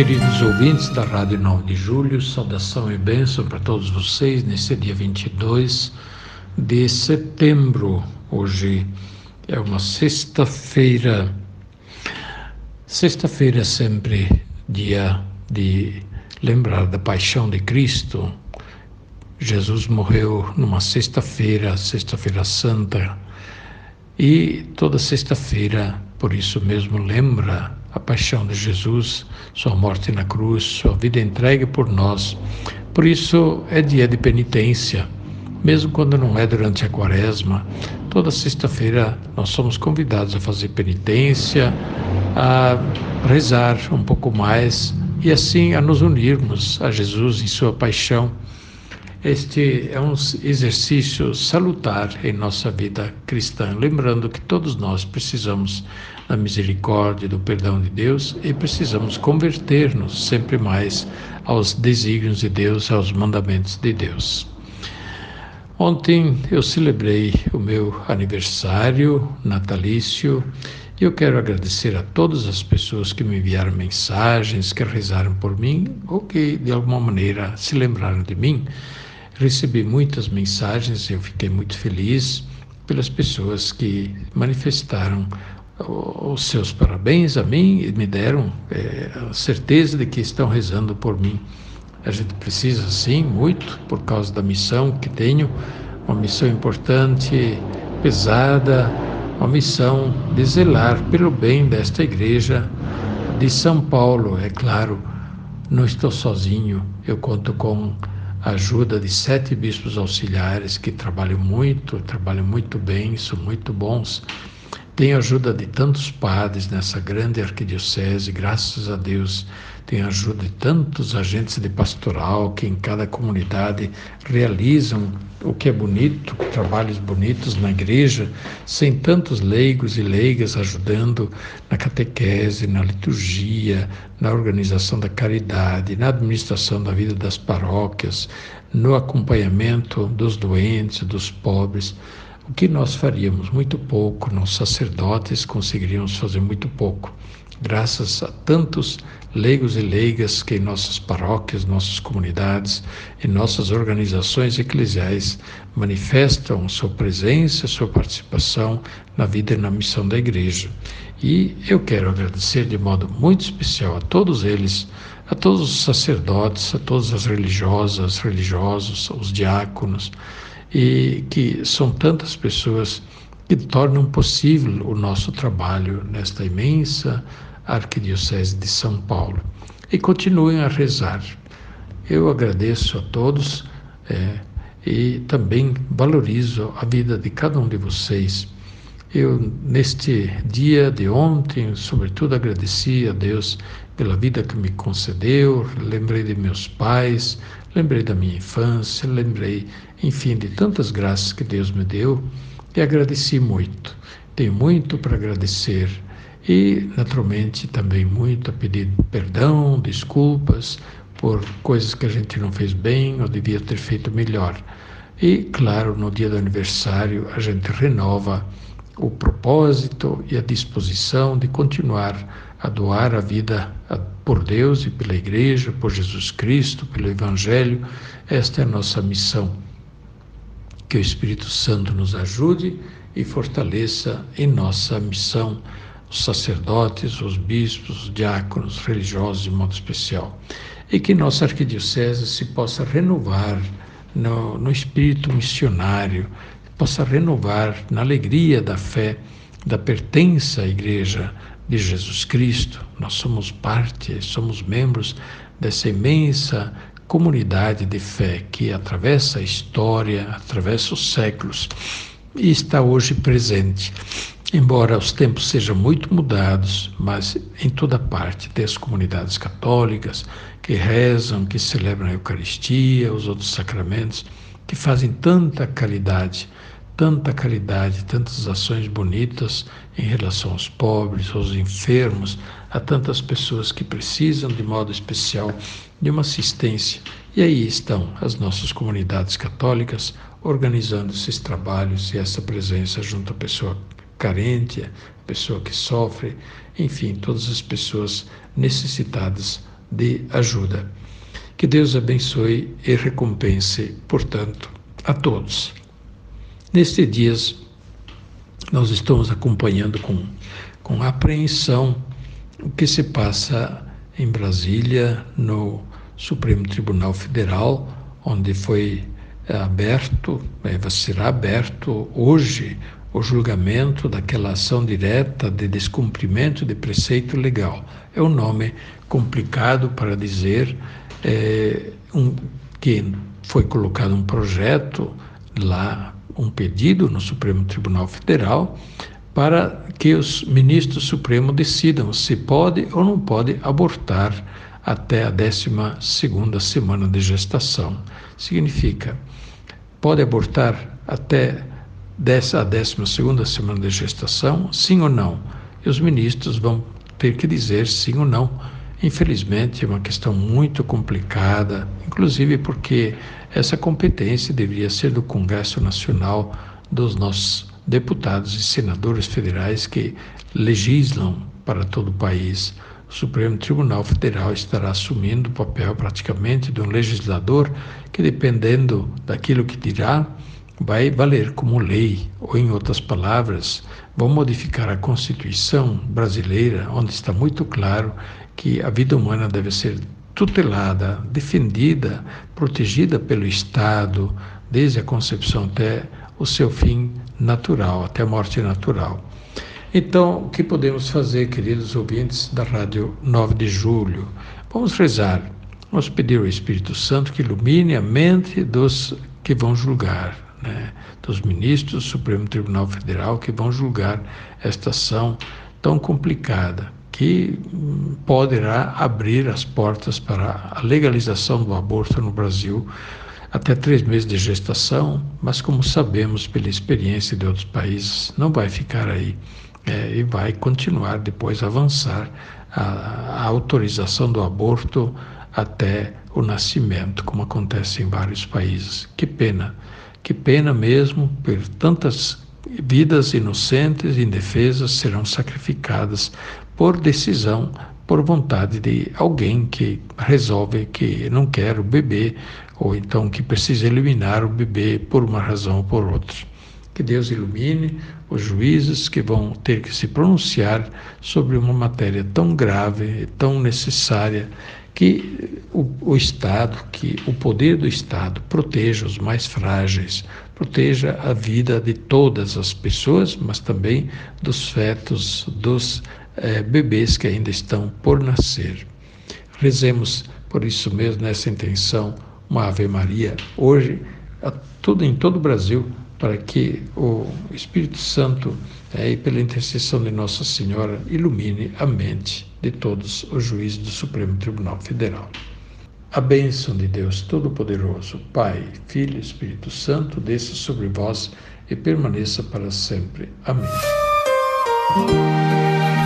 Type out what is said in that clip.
Queridos ouvintes da Rádio 9 de Julho, saudação e bênção para todos vocês nesse dia 22 de setembro. Hoje é uma sexta-feira. Sexta-feira é sempre dia de lembrar da paixão de Cristo. Jesus morreu numa sexta-feira, Sexta-feira Santa, e toda sexta-feira, por isso mesmo, lembra a paixão de Jesus, sua morte na cruz, sua vida entregue por nós. Por isso é dia de penitência, mesmo quando não é durante a quaresma. Toda sexta-feira nós somos convidados a fazer penitência, a rezar um pouco mais e assim a nos unirmos a Jesus em sua paixão. Este é um exercício salutar em nossa vida cristã, lembrando que todos nós precisamos da misericórdia e do perdão de Deus e precisamos converter-nos sempre mais aos desígnios de Deus, aos mandamentos de Deus. Ontem eu celebrei o meu aniversário natalício e eu quero agradecer a todas as pessoas que me enviaram mensagens, que rezaram por mim ou que de alguma maneira se lembraram de mim. Recebi muitas mensagens eu fiquei muito feliz pelas pessoas que manifestaram os seus parabéns a mim e me deram é, a certeza de que estão rezando por mim. A gente precisa, sim, muito, por causa da missão que tenho, uma missão importante, pesada, uma missão de zelar pelo bem desta igreja de São Paulo. É claro, não estou sozinho, eu conto com a ajuda de sete bispos auxiliares que trabalham muito, trabalham muito bem, são muito bons. Tenho a ajuda de tantos padres nessa grande arquidiocese, graças a Deus. Tenho ajuda de tantos agentes de pastoral que em cada comunidade realizam o que é bonito, trabalhos bonitos na igreja, sem tantos leigos e leigas ajudando na catequese, na liturgia, na organização da caridade, na administração da vida das paróquias, no acompanhamento dos doentes, dos pobres. O que nós faríamos? Muito pouco. Nós, sacerdotes, conseguiríamos fazer muito pouco. Graças a tantos leigos e leigas que em nossas paróquias, nossas comunidades e nossas organizações eclesiais manifestam sua presença, sua participação na vida e na missão da igreja. E eu quero agradecer de modo muito especial a todos eles, a todos os sacerdotes, a todas as religiosas, religiosos, os diáconos, e que são tantas pessoas que tornam possível o nosso trabalho nesta imensa Arquidiocese de São Paulo. E continuem a rezar. Eu agradeço a todos é, e também valorizo a vida de cada um de vocês. Eu, neste dia de ontem, sobretudo agradeci a Deus pela vida que me concedeu, lembrei de meus pais, lembrei da minha infância, lembrei, enfim, de tantas graças que Deus me deu e agradeci muito. Tenho muito para agradecer e, naturalmente, também muito a pedir perdão, desculpas por coisas que a gente não fez bem ou devia ter feito melhor. E, claro, no dia do aniversário, a gente renova o propósito e a disposição de continuar a doar a vida por Deus e pela Igreja, por Jesus Cristo, pelo Evangelho. Esta é a nossa missão. Que o Espírito Santo nos ajude e fortaleça em nossa missão os sacerdotes, os bispos, os diáconos, religiosos de modo especial. E que nossa arquidiocese se possa renovar no, no espírito missionário, possa renovar na alegria da fé, da pertença à Igreja de Jesus Cristo. Nós somos parte, somos membros dessa imensa comunidade de fé que atravessa a história, atravessa os séculos e está hoje presente. embora os tempos sejam muito mudados, mas em toda parte tem as comunidades católicas que rezam, que celebram a Eucaristia, os outros sacramentos, que fazem tanta caridade, tanta caridade, tantas ações bonitas em relação aos pobres, aos enfermos, a tantas pessoas que precisam de modo especial de uma assistência. E aí estão as nossas comunidades católicas organizando esses trabalhos e essa presença junto à pessoa carente, a pessoa que sofre, enfim, todas as pessoas necessitadas de ajuda. Que Deus abençoe e recompense, portanto, a todos. Nestes dias, nós estamos acompanhando com, com apreensão o que se passa em Brasília, no Supremo Tribunal Federal, onde foi aberto, eh, será aberto hoje o julgamento daquela ação direta de descumprimento de preceito legal. É um nome complicado para dizer é, um, que foi colocado um projeto lá, um pedido no Supremo Tribunal Federal para que os ministros supremos decidam se pode ou não pode abortar até a 12 segunda semana de gestação. Significa, pode abortar até a 12 segunda semana de gestação, sim ou não? E os ministros vão ter que dizer sim ou não. Infelizmente, é uma questão muito complicada, inclusive porque essa competência deveria ser do Congresso Nacional, dos nossos deputados e senadores federais que legislam para todo o país. O Supremo Tribunal Federal estará assumindo o papel praticamente de um legislador que, dependendo daquilo que dirá, vai valer como lei, ou em outras palavras, vão modificar a Constituição brasileira, onde está muito claro que a vida humana deve ser tutelada, defendida, protegida pelo Estado, desde a concepção até o seu fim natural, até a morte natural. Então, o que podemos fazer, queridos ouvintes da Rádio 9 de Julho? Vamos rezar, vamos pedir ao Espírito Santo que ilumine a mente dos que vão julgar, né, dos ministros do Supremo Tribunal Federal que vão julgar esta ação tão complicada, que poderá abrir as portas para a legalização do aborto no Brasil até três meses de gestação, mas como sabemos pela experiência de outros países, não vai ficar aí é, e vai continuar depois avançar a, a autorização do aborto até o nascimento, como acontece em vários países. Que pena que pena mesmo, por tantas vidas inocentes e indefesas serão sacrificadas por decisão, por vontade de alguém que resolve que não quer o bebê ou então que precisa eliminar o bebê por uma razão ou por outra. Que Deus ilumine os juízes que vão ter que se pronunciar sobre uma matéria tão grave, tão necessária que o, o, Estado, que o poder do Estado proteja os mais frágeis, proteja a vida de todas as pessoas, mas também dos fetos, dos eh, bebês que ainda estão por nascer. Rezemos por isso mesmo, nessa intenção, uma Ave Maria, hoje, a tudo, em todo o Brasil, para que o Espírito Santo, é, e pela intercessão de Nossa Senhora, ilumine a mente de todos os juízes do Supremo Tribunal Federal. A bênção de Deus Todo-Poderoso, Pai, Filho e Espírito Santo, desça sobre vós e permaneça para sempre. Amém.